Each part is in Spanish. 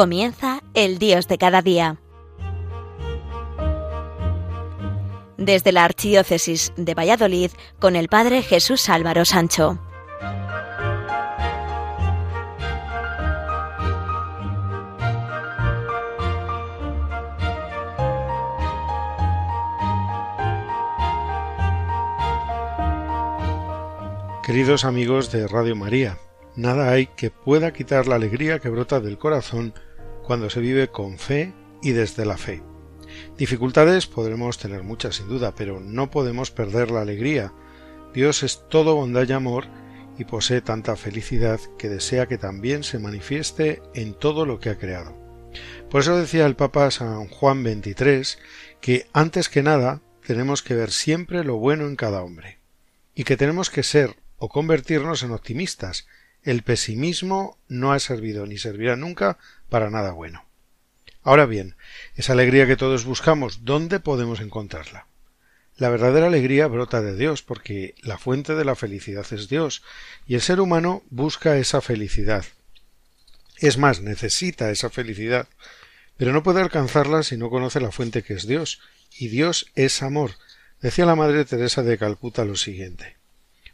Comienza el Dios de cada día. Desde la Archidiócesis de Valladolid con el Padre Jesús Álvaro Sancho. Queridos amigos de Radio María, nada hay que pueda quitar la alegría que brota del corazón cuando se vive con fe y desde la fe. Dificultades podremos tener muchas sin duda, pero no podemos perder la alegría. Dios es todo bondad y amor y posee tanta felicidad que desea que también se manifieste en todo lo que ha creado. Por eso decía el Papa San Juan XXIII que antes que nada tenemos que ver siempre lo bueno en cada hombre y que tenemos que ser o convertirnos en optimistas. El pesimismo no ha servido ni servirá nunca para nada bueno. Ahora bien, esa alegría que todos buscamos, ¿dónde podemos encontrarla? La verdadera alegría brota de Dios, porque la fuente de la felicidad es Dios, y el ser humano busca esa felicidad. Es más, necesita esa felicidad, pero no puede alcanzarla si no conoce la fuente que es Dios, y Dios es amor. Decía la Madre Teresa de Calcuta lo siguiente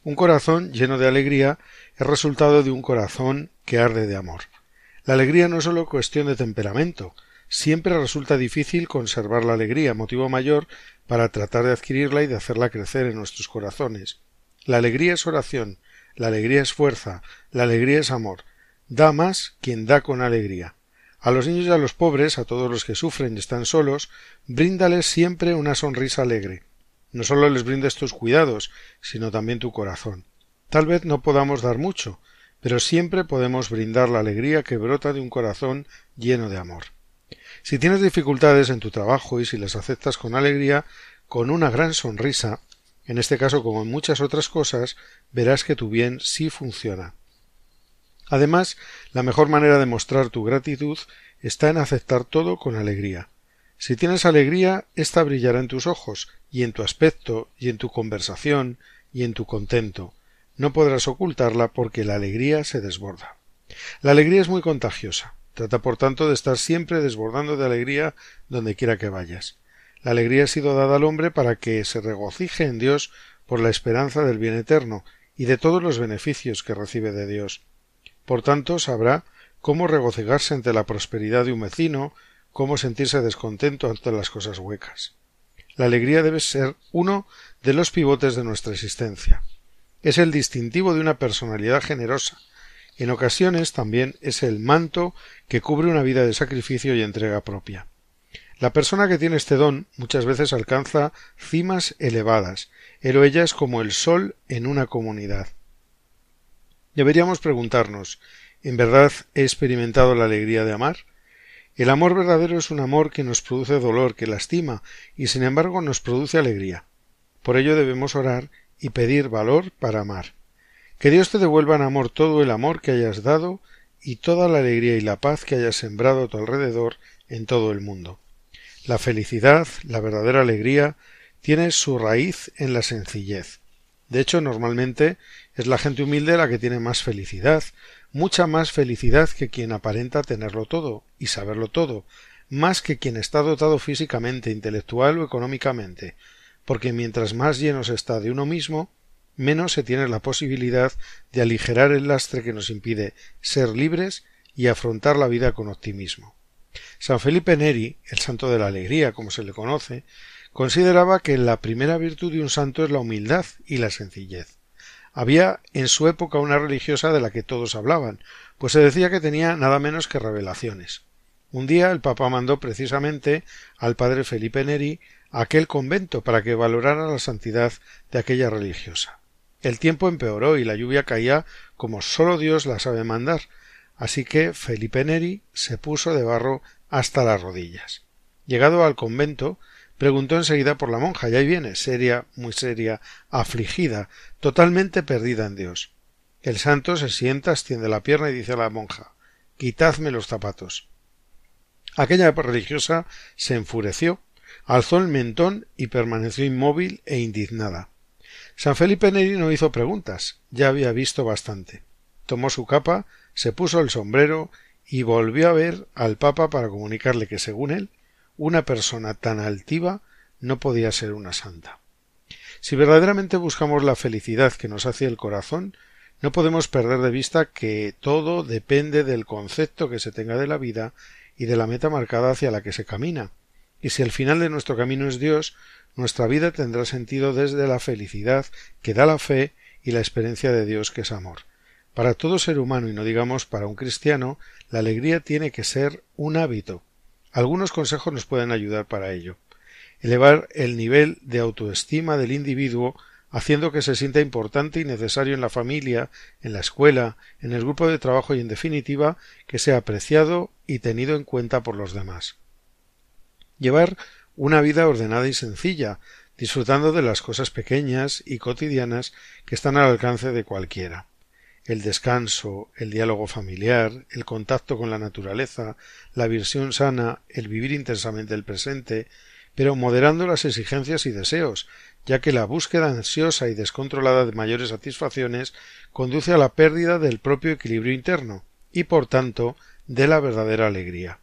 un corazón lleno de alegría es resultado de un corazón que arde de amor. La alegría no es solo cuestión de temperamento, siempre resulta difícil conservar la alegría, motivo mayor para tratar de adquirirla y de hacerla crecer en nuestros corazones. La alegría es oración, la alegría es fuerza, la alegría es amor. Da más quien da con alegría. A los niños y a los pobres, a todos los que sufren y están solos, bríndales siempre una sonrisa alegre. No solo les brindes tus cuidados, sino también tu corazón. Tal vez no podamos dar mucho, pero siempre podemos brindar la alegría que brota de un corazón lleno de amor. Si tienes dificultades en tu trabajo y si las aceptas con alegría, con una gran sonrisa, en este caso como en muchas otras cosas, verás que tu bien sí funciona. Además, la mejor manera de mostrar tu gratitud está en aceptar todo con alegría. Si tienes alegría, ésta brillará en tus ojos, y en tu aspecto, y en tu conversación, y en tu contento. No podrás ocultarla porque la alegría se desborda. La alegría es muy contagiosa. Trata por tanto de estar siempre desbordando de alegría donde quiera que vayas. La alegría ha sido dada al hombre para que se regocije en Dios por la esperanza del bien eterno y de todos los beneficios que recibe de Dios. Por tanto, sabrá cómo regocijarse ante la prosperidad de un vecino, cómo sentirse descontento ante las cosas huecas. La alegría debe ser uno de los pivotes de nuestra existencia. Es el distintivo de una personalidad generosa. En ocasiones también es el manto que cubre una vida de sacrificio y entrega propia. La persona que tiene este don muchas veces alcanza cimas elevadas, pero ella es como el sol en una comunidad. Deberíamos preguntarnos ¿En verdad he experimentado la alegría de amar? El amor verdadero es un amor que nos produce dolor, que lastima, y sin embargo nos produce alegría. Por ello debemos orar y pedir valor para amar. Que Dios te devuelva en amor todo el amor que hayas dado y toda la alegría y la paz que hayas sembrado a tu alrededor en todo el mundo. La felicidad, la verdadera alegría, tiene su raíz en la sencillez. De hecho, normalmente es la gente humilde la que tiene más felicidad, mucha más felicidad que quien aparenta tenerlo todo y saberlo todo, más que quien está dotado físicamente, intelectual o económicamente, porque mientras más lleno se está de uno mismo, menos se tiene la posibilidad de aligerar el lastre que nos impide ser libres y afrontar la vida con optimismo. San Felipe Neri, el santo de la alegría, como se le conoce, consideraba que la primera virtud de un santo es la humildad y la sencillez. Había en su época una religiosa de la que todos hablaban, pues se decía que tenía nada menos que revelaciones. Un día el Papa mandó precisamente al padre Felipe Neri a aquel convento para que valorara la santidad de aquella religiosa. El tiempo empeoró y la lluvia caía como sólo Dios la sabe mandar, así que Felipe Neri se puso de barro hasta las rodillas. Llegado al convento, Preguntó enseguida por la monja, y ahí viene, seria, muy seria, afligida, totalmente perdida en Dios. El santo se sienta, extiende la pierna y dice a la monja Quitadme los zapatos. Aquella religiosa se enfureció, alzó el mentón y permaneció inmóvil e indignada. San Felipe Neri no hizo preguntas, ya había visto bastante. Tomó su capa, se puso el sombrero y volvió a ver al Papa para comunicarle que, según él, una persona tan altiva no podía ser una santa. Si verdaderamente buscamos la felicidad que nos hace el corazón, no podemos perder de vista que todo depende del concepto que se tenga de la vida y de la meta marcada hacia la que se camina. Y si el final de nuestro camino es Dios, nuestra vida tendrá sentido desde la felicidad que da la fe y la experiencia de Dios que es amor. Para todo ser humano y no digamos para un cristiano, la alegría tiene que ser un hábito. Algunos consejos nos pueden ayudar para ello. Elevar el nivel de autoestima del individuo haciendo que se sienta importante y necesario en la familia, en la escuela, en el grupo de trabajo y en definitiva que sea apreciado y tenido en cuenta por los demás. Llevar una vida ordenada y sencilla, disfrutando de las cosas pequeñas y cotidianas que están al alcance de cualquiera el descanso, el diálogo familiar, el contacto con la naturaleza, la visión sana, el vivir intensamente el presente, pero moderando las exigencias y deseos, ya que la búsqueda ansiosa y descontrolada de mayores satisfacciones conduce a la pérdida del propio equilibrio interno y, por tanto, de la verdadera alegría.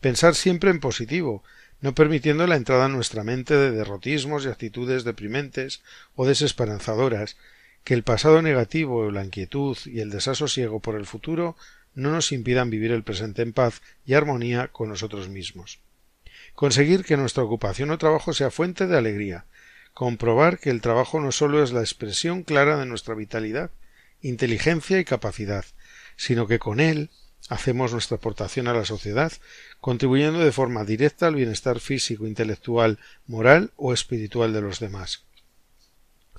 Pensar siempre en positivo, no permitiendo la entrada en nuestra mente de derrotismos y actitudes deprimentes o desesperanzadoras, que el pasado negativo, la inquietud y el desasosiego por el futuro no nos impidan vivir el presente en paz y armonía con nosotros mismos. Conseguir que nuestra ocupación o trabajo sea fuente de alegría. Comprobar que el trabajo no solo es la expresión clara de nuestra vitalidad, inteligencia y capacidad, sino que con él hacemos nuestra aportación a la sociedad, contribuyendo de forma directa al bienestar físico, intelectual, moral o espiritual de los demás.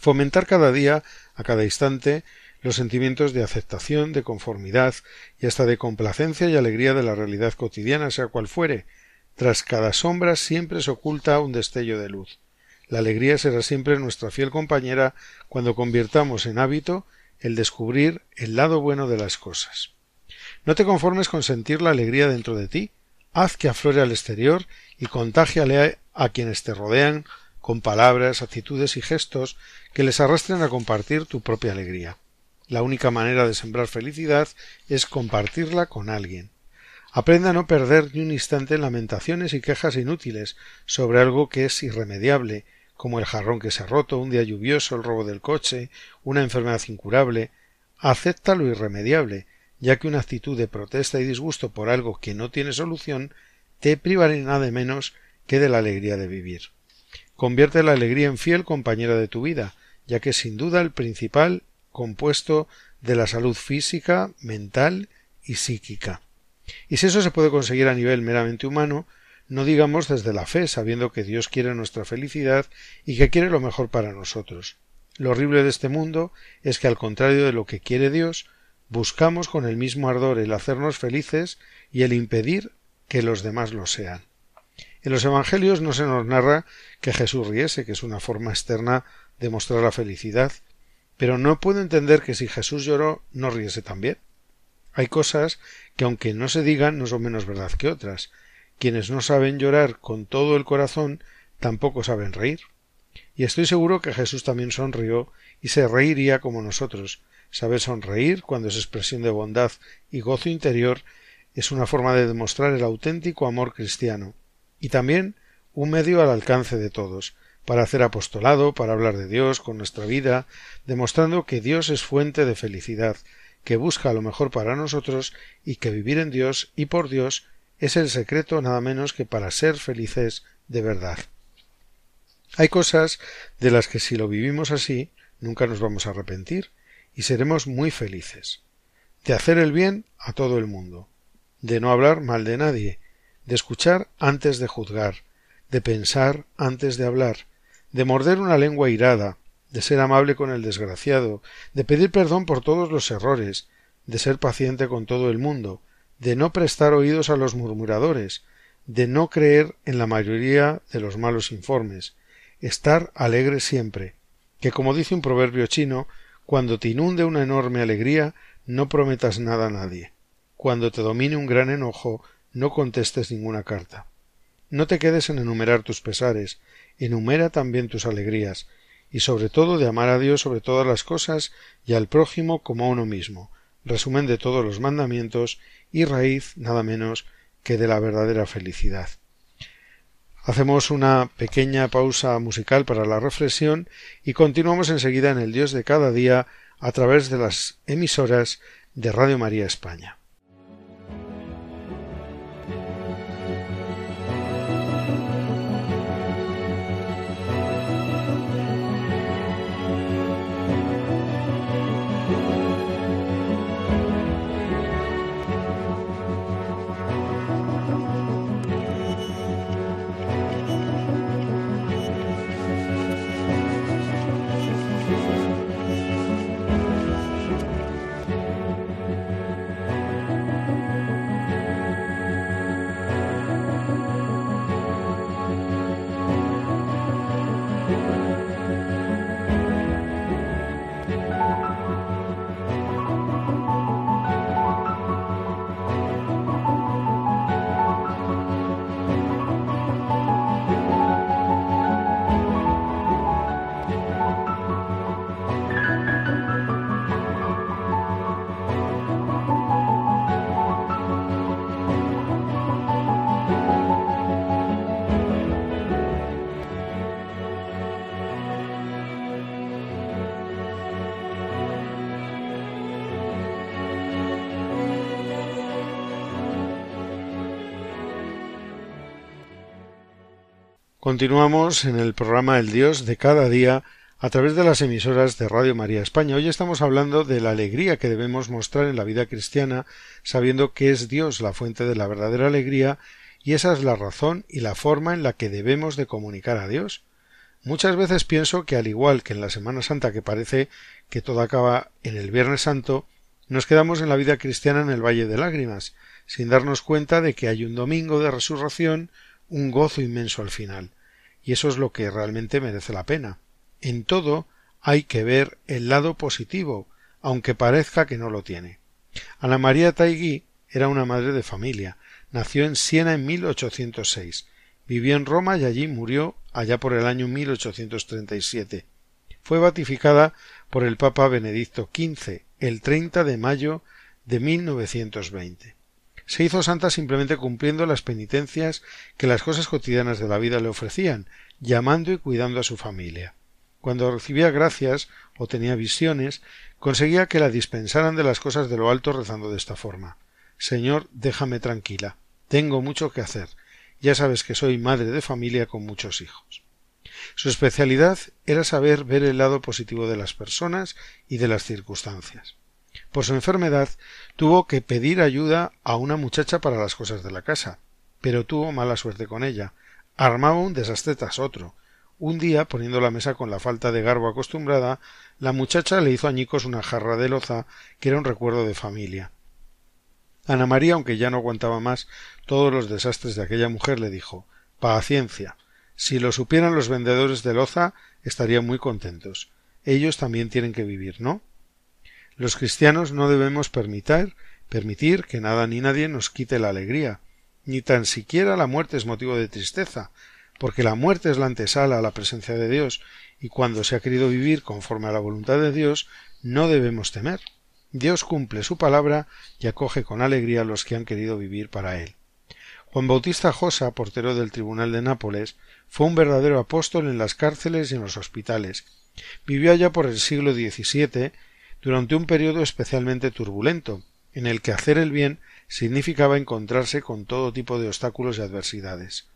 Fomentar cada día, a cada instante, los sentimientos de aceptación, de conformidad y hasta de complacencia y alegría de la realidad cotidiana, sea cual fuere. Tras cada sombra siempre se oculta un destello de luz. La alegría será siempre nuestra fiel compañera cuando convirtamos en hábito el descubrir el lado bueno de las cosas. No te conformes con sentir la alegría dentro de ti, haz que aflore al exterior y contágiale a quienes te rodean con palabras, actitudes y gestos que les arrastren a compartir tu propia alegría. La única manera de sembrar felicidad es compartirla con alguien. Aprenda a no perder ni un instante en lamentaciones y quejas inútiles sobre algo que es irremediable, como el jarrón que se ha roto, un día lluvioso, el robo del coche, una enfermedad incurable. Acepta lo irremediable, ya que una actitud de protesta y disgusto por algo que no tiene solución te privará nada menos que de la alegría de vivir. Convierte la alegría en fiel compañera de tu vida, ya que es sin duda el principal compuesto de la salud física, mental y psíquica. Y si eso se puede conseguir a nivel meramente humano, no digamos desde la fe, sabiendo que Dios quiere nuestra felicidad y que quiere lo mejor para nosotros. Lo horrible de este mundo es que al contrario de lo que quiere Dios, buscamos con el mismo ardor el hacernos felices y el impedir que los demás lo sean. En los Evangelios no se nos narra que Jesús riese, que es una forma externa de mostrar la felicidad, pero no puedo entender que si Jesús lloró no riese también. Hay cosas que aunque no se digan no son menos verdad que otras. Quienes no saben llorar con todo el corazón tampoco saben reír. Y estoy seguro que Jesús también sonrió y se reiría como nosotros. Saber sonreír cuando es expresión de bondad y gozo interior es una forma de demostrar el auténtico amor cristiano y también un medio al alcance de todos, para hacer apostolado, para hablar de Dios con nuestra vida, demostrando que Dios es fuente de felicidad, que busca lo mejor para nosotros y que vivir en Dios y por Dios es el secreto nada menos que para ser felices de verdad. Hay cosas de las que si lo vivimos así nunca nos vamos a arrepentir y seremos muy felices. De hacer el bien a todo el mundo, de no hablar mal de nadie, de escuchar antes de juzgar, de pensar antes de hablar, de morder una lengua irada, de ser amable con el desgraciado, de pedir perdón por todos los errores, de ser paciente con todo el mundo, de no prestar oídos a los murmuradores, de no creer en la mayoría de los malos informes, estar alegre siempre, que como dice un proverbio chino, cuando te inunde una enorme alegría, no prometas nada a nadie. Cuando te domine un gran enojo, no contestes ninguna carta. No te quedes en enumerar tus pesares, enumera también tus alegrías, y sobre todo de amar a Dios sobre todas las cosas y al prójimo como a uno mismo. resumen de todos los mandamientos y raíz nada menos que de la verdadera felicidad. Hacemos una pequeña pausa musical para la reflexión y continuamos enseguida en el Dios de cada día a través de las emisoras de Radio María España. Continuamos en el programa El Dios de cada día a través de las emisoras de Radio María España. Hoy estamos hablando de la alegría que debemos mostrar en la vida cristiana, sabiendo que es Dios la fuente de la verdadera alegría, y esa es la razón y la forma en la que debemos de comunicar a Dios. Muchas veces pienso que al igual que en la Semana Santa que parece que todo acaba en el Viernes Santo, nos quedamos en la vida cristiana en el Valle de Lágrimas, sin darnos cuenta de que hay un domingo de resurrección, un gozo inmenso al final. Y eso es lo que realmente merece la pena. En todo hay que ver el lado positivo, aunque parezca que no lo tiene. Ana María Taigui era una madre de familia. Nació en Siena en 1806. Vivió en Roma y allí murió allá por el año 1837. Fue beatificada por el Papa Benedicto XV el 30 de mayo de 1920 se hizo santa simplemente cumpliendo las penitencias que las cosas cotidianas de la vida le ofrecían, llamando y cuidando a su familia. Cuando recibía gracias o tenía visiones, conseguía que la dispensaran de las cosas de lo alto rezando de esta forma Señor, déjame tranquila. Tengo mucho que hacer. Ya sabes que soy madre de familia con muchos hijos. Su especialidad era saber ver el lado positivo de las personas y de las circunstancias. Por su enfermedad tuvo que pedir ayuda a una muchacha para las cosas de la casa, pero tuvo mala suerte con ella. Armaba un desastre tras otro. Un día, poniendo la mesa con la falta de garbo acostumbrada, la muchacha le hizo añicos una jarra de loza que era un recuerdo de familia. Ana María, aunque ya no aguantaba más todos los desastres de aquella mujer, le dijo Paciencia. Si lo supieran los vendedores de loza, estarían muy contentos. Ellos también tienen que vivir, ¿no? Los cristianos no debemos permitir, permitir que nada ni nadie nos quite la alegría, ni tan siquiera la muerte es motivo de tristeza, porque la muerte es la antesala a la presencia de Dios, y cuando se ha querido vivir conforme a la voluntad de Dios, no debemos temer. Dios cumple su palabra y acoge con alegría a los que han querido vivir para él. Juan Bautista Josa, portero del Tribunal de Nápoles, fue un verdadero apóstol en las cárceles y en los hospitales. Vivió allá por el siglo XVII durante un periodo especialmente turbulento, en el que hacer el bien significaba encontrarse con todo tipo de obstáculos y adversidades.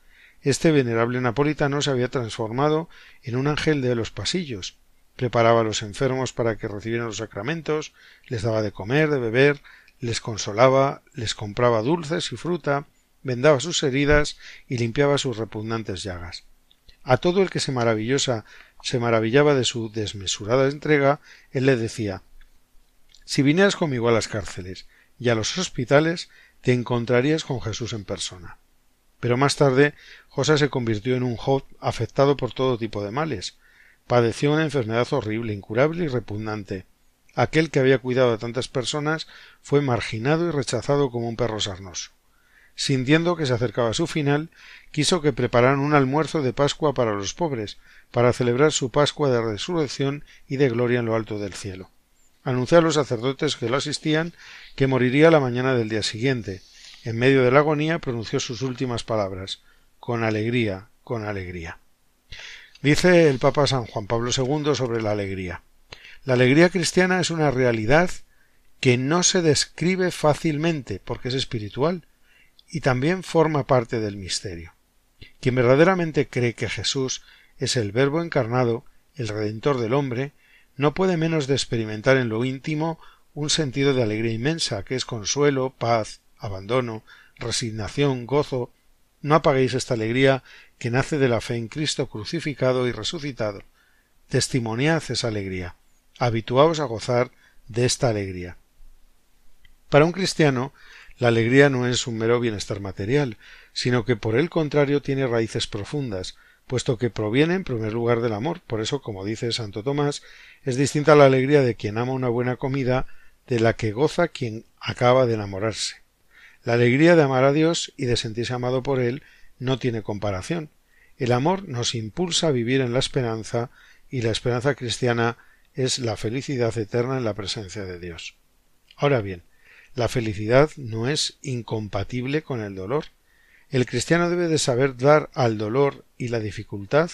Este venerable napolitano se había transformado en un ángel de los pasillos, preparaba a los enfermos para que recibieran los sacramentos, les daba de comer, de beber, les consolaba, les compraba dulces y fruta, vendaba sus heridas y limpiaba sus repugnantes llagas. A todo el que se maravillosa se maravillaba de su desmesurada entrega, él le decía si vinieras conmigo a las cárceles y a los hospitales, te encontrarías con Jesús en persona. Pero más tarde José se convirtió en un Job afectado por todo tipo de males. Padeció una enfermedad horrible, incurable y repugnante. Aquel que había cuidado a tantas personas fue marginado y rechazado como un perro sarnoso. Sintiendo que se acercaba su final, quiso que prepararan un almuerzo de Pascua para los pobres, para celebrar su Pascua de resurrección y de gloria en lo alto del cielo. Anunció a los sacerdotes que lo asistían que moriría la mañana del día siguiente. En medio de la agonía pronunció sus últimas palabras con alegría, con alegría. Dice el Papa San Juan Pablo II sobre la alegría. La alegría cristiana es una realidad que no se describe fácilmente porque es espiritual y también forma parte del misterio. Quien verdaderamente cree que Jesús es el Verbo encarnado, el Redentor del hombre, no puede menos de experimentar en lo íntimo un sentido de alegría inmensa, que es consuelo, paz, abandono, resignación, gozo. No apaguéis esta alegría que nace de la fe en Cristo crucificado y resucitado. Testimoniad esa alegría. Habituaos a gozar de esta alegría. Para un cristiano, la alegría no es un mero bienestar material, sino que por el contrario tiene raíces profundas, puesto que proviene en primer lugar del amor. Por eso, como dice Santo Tomás, es distinta la alegría de quien ama una buena comida de la que goza quien acaba de enamorarse. La alegría de amar a Dios y de sentirse amado por Él no tiene comparación. El amor nos impulsa a vivir en la esperanza y la esperanza cristiana es la felicidad eterna en la presencia de Dios. Ahora bien, la felicidad no es incompatible con el dolor. El cristiano debe de saber dar al dolor y la dificultad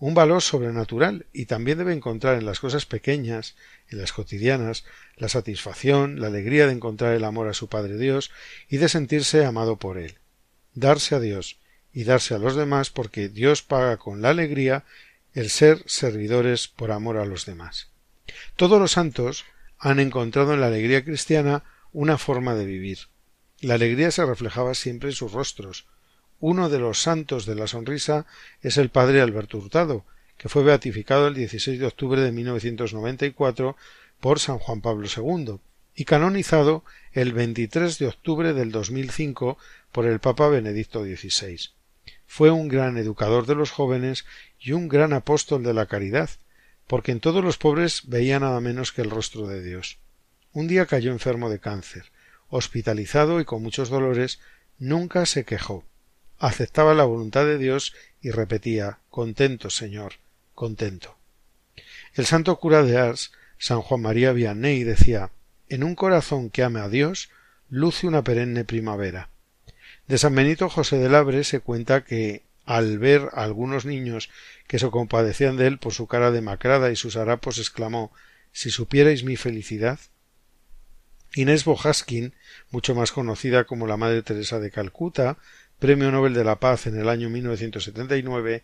un valor sobrenatural y también debe encontrar en las cosas pequeñas, en las cotidianas, la satisfacción, la alegría de encontrar el amor a su Padre Dios y de sentirse amado por Él. Darse a Dios y darse a los demás porque Dios paga con la alegría el ser servidores por amor a los demás. Todos los santos han encontrado en la alegría cristiana una forma de vivir. La alegría se reflejaba siempre en sus rostros, uno de los santos de la sonrisa es el padre Alberto Hurtado, que fue beatificado el 16 de octubre de 1994 por San Juan Pablo II y canonizado el 23 de octubre del 2005 por el Papa Benedicto XVI. Fue un gran educador de los jóvenes y un gran apóstol de la caridad, porque en todos los pobres veía nada menos que el rostro de Dios. Un día cayó enfermo de cáncer. Hospitalizado y con muchos dolores, nunca se quejó aceptaba la voluntad de Dios y repetía Contento, Señor, contento. El santo cura de Ars, San Juan María Vianney, decía En un corazón que ame a Dios, luce una perenne primavera. De San Benito José de Labre se cuenta que, al ver a algunos niños que se compadecían de él por su cara demacrada y sus harapos, exclamó Si supierais mi felicidad. Inés Bojaskin, mucho más conocida como la Madre Teresa de Calcuta, Premio Nobel de la Paz en el año 1979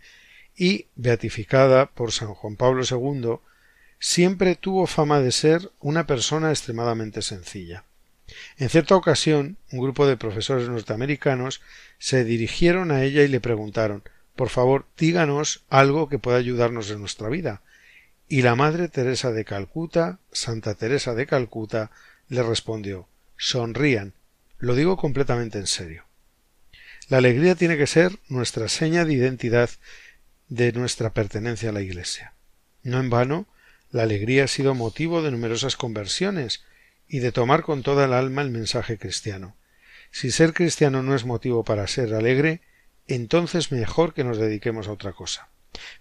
y beatificada por San Juan Pablo II, siempre tuvo fama de ser una persona extremadamente sencilla. En cierta ocasión, un grupo de profesores norteamericanos se dirigieron a ella y le preguntaron Por favor, díganos algo que pueda ayudarnos en nuestra vida. Y la Madre Teresa de Calcuta, Santa Teresa de Calcuta, le respondió Sonrían. Lo digo completamente en serio. La alegría tiene que ser nuestra seña de identidad de nuestra pertenencia a la Iglesia. No en vano, la alegría ha sido motivo de numerosas conversiones y de tomar con toda el alma el mensaje cristiano. Si ser cristiano no es motivo para ser alegre, entonces mejor que nos dediquemos a otra cosa.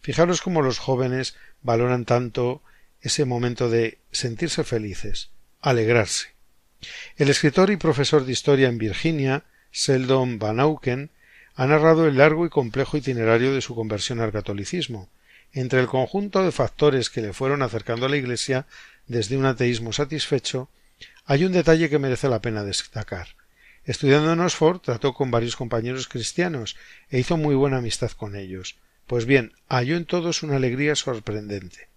Fijaros cómo los jóvenes valoran tanto ese momento de sentirse felices, alegrarse. El escritor y profesor de historia en Virginia, Seldon Van Auken ha narrado el largo y complejo itinerario de su conversión al catolicismo. Entre el conjunto de factores que le fueron acercando a la Iglesia desde un ateísmo satisfecho, hay un detalle que merece la pena destacar. Estudiando en Oxford trató con varios compañeros cristianos e hizo muy buena amistad con ellos. Pues bien, halló en todos una alegría sorprendente.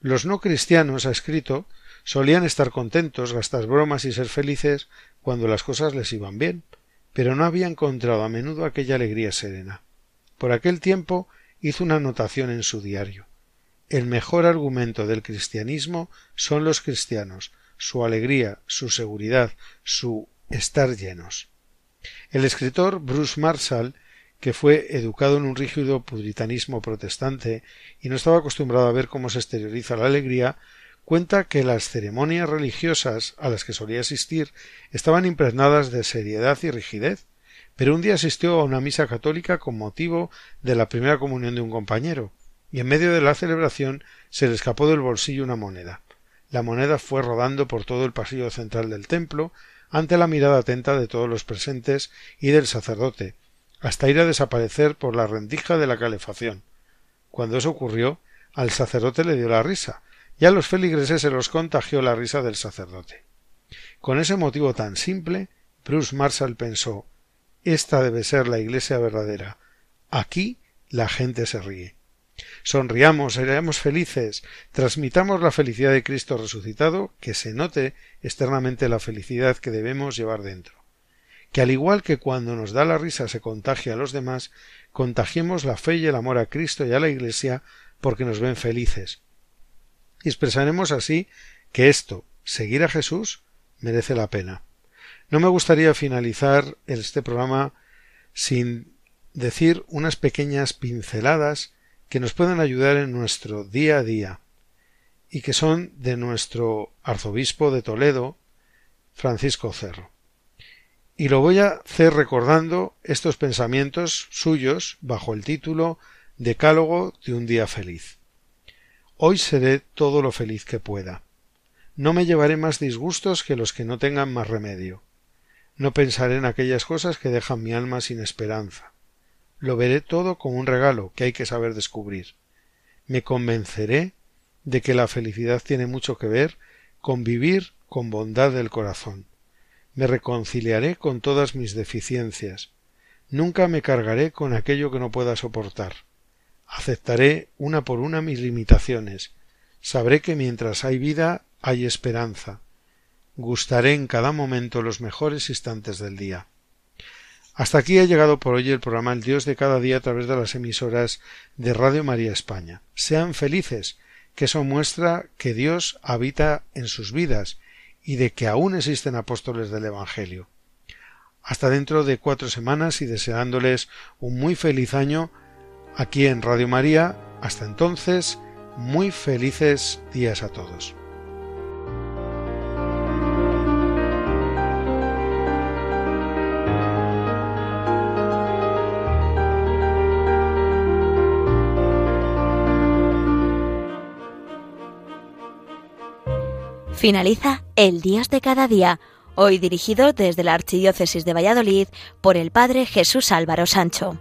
Los no cristianos, ha escrito, solían estar contentos, gastar bromas y ser felices cuando las cosas les iban bien, pero no había encontrado a menudo aquella alegría serena. Por aquel tiempo hizo una anotación en su diario. El mejor argumento del cristianismo son los cristianos, su alegría, su seguridad, su estar llenos. El escritor Bruce Marshall, que fue educado en un rígido puritanismo protestante y no estaba acostumbrado a ver cómo se exterioriza la alegría, cuenta que las ceremonias religiosas a las que solía asistir estaban impregnadas de seriedad y rigidez, pero un día asistió a una misa católica con motivo de la primera comunión de un compañero, y en medio de la celebración se le escapó del bolsillo una moneda. La moneda fue rodando por todo el pasillo central del templo, ante la mirada atenta de todos los presentes y del sacerdote, hasta ir a desaparecer por la rendija de la calefacción. Cuando eso ocurrió, al sacerdote le dio la risa, y a los feligreses se los contagió la risa del sacerdote. Con ese motivo tan simple, Bruce Marshall pensó esta debe ser la iglesia verdadera. Aquí la gente se ríe. Sonriamos, seamos felices, transmitamos la felicidad de Cristo resucitado, que se note externamente la felicidad que debemos llevar dentro. Que al igual que cuando nos da la risa se contagia a los demás, contagiemos la fe y el amor a Cristo y a la Iglesia porque nos ven felices. Y expresaremos así que esto, seguir a Jesús, merece la pena. No me gustaría finalizar este programa sin decir unas pequeñas pinceladas que nos puedan ayudar en nuestro día a día y que son de nuestro arzobispo de Toledo, Francisco Cerro. Y lo voy a hacer recordando estos pensamientos suyos bajo el título Decálogo de un día feliz. Hoy seré todo lo feliz que pueda. No me llevaré más disgustos que los que no tengan más remedio. No pensaré en aquellas cosas que dejan mi alma sin esperanza. Lo veré todo como un regalo que hay que saber descubrir. Me convenceré de que la felicidad tiene mucho que ver con vivir con bondad del corazón. Me reconciliaré con todas mis deficiencias. Nunca me cargaré con aquello que no pueda soportar. Aceptaré una por una mis limitaciones. Sabré que mientras hay vida hay esperanza gustaré en cada momento los mejores instantes del día. Hasta aquí ha llegado por hoy el programa El Dios de cada día a través de las emisoras de Radio María España. Sean felices, que eso muestra que Dios habita en sus vidas y de que aún existen apóstoles del Evangelio. Hasta dentro de cuatro semanas y deseándoles un muy feliz año aquí en Radio María. Hasta entonces, muy felices días a todos. Finaliza El Dios de cada día, hoy dirigido desde la Archidiócesis de Valladolid por el Padre Jesús Álvaro Sancho.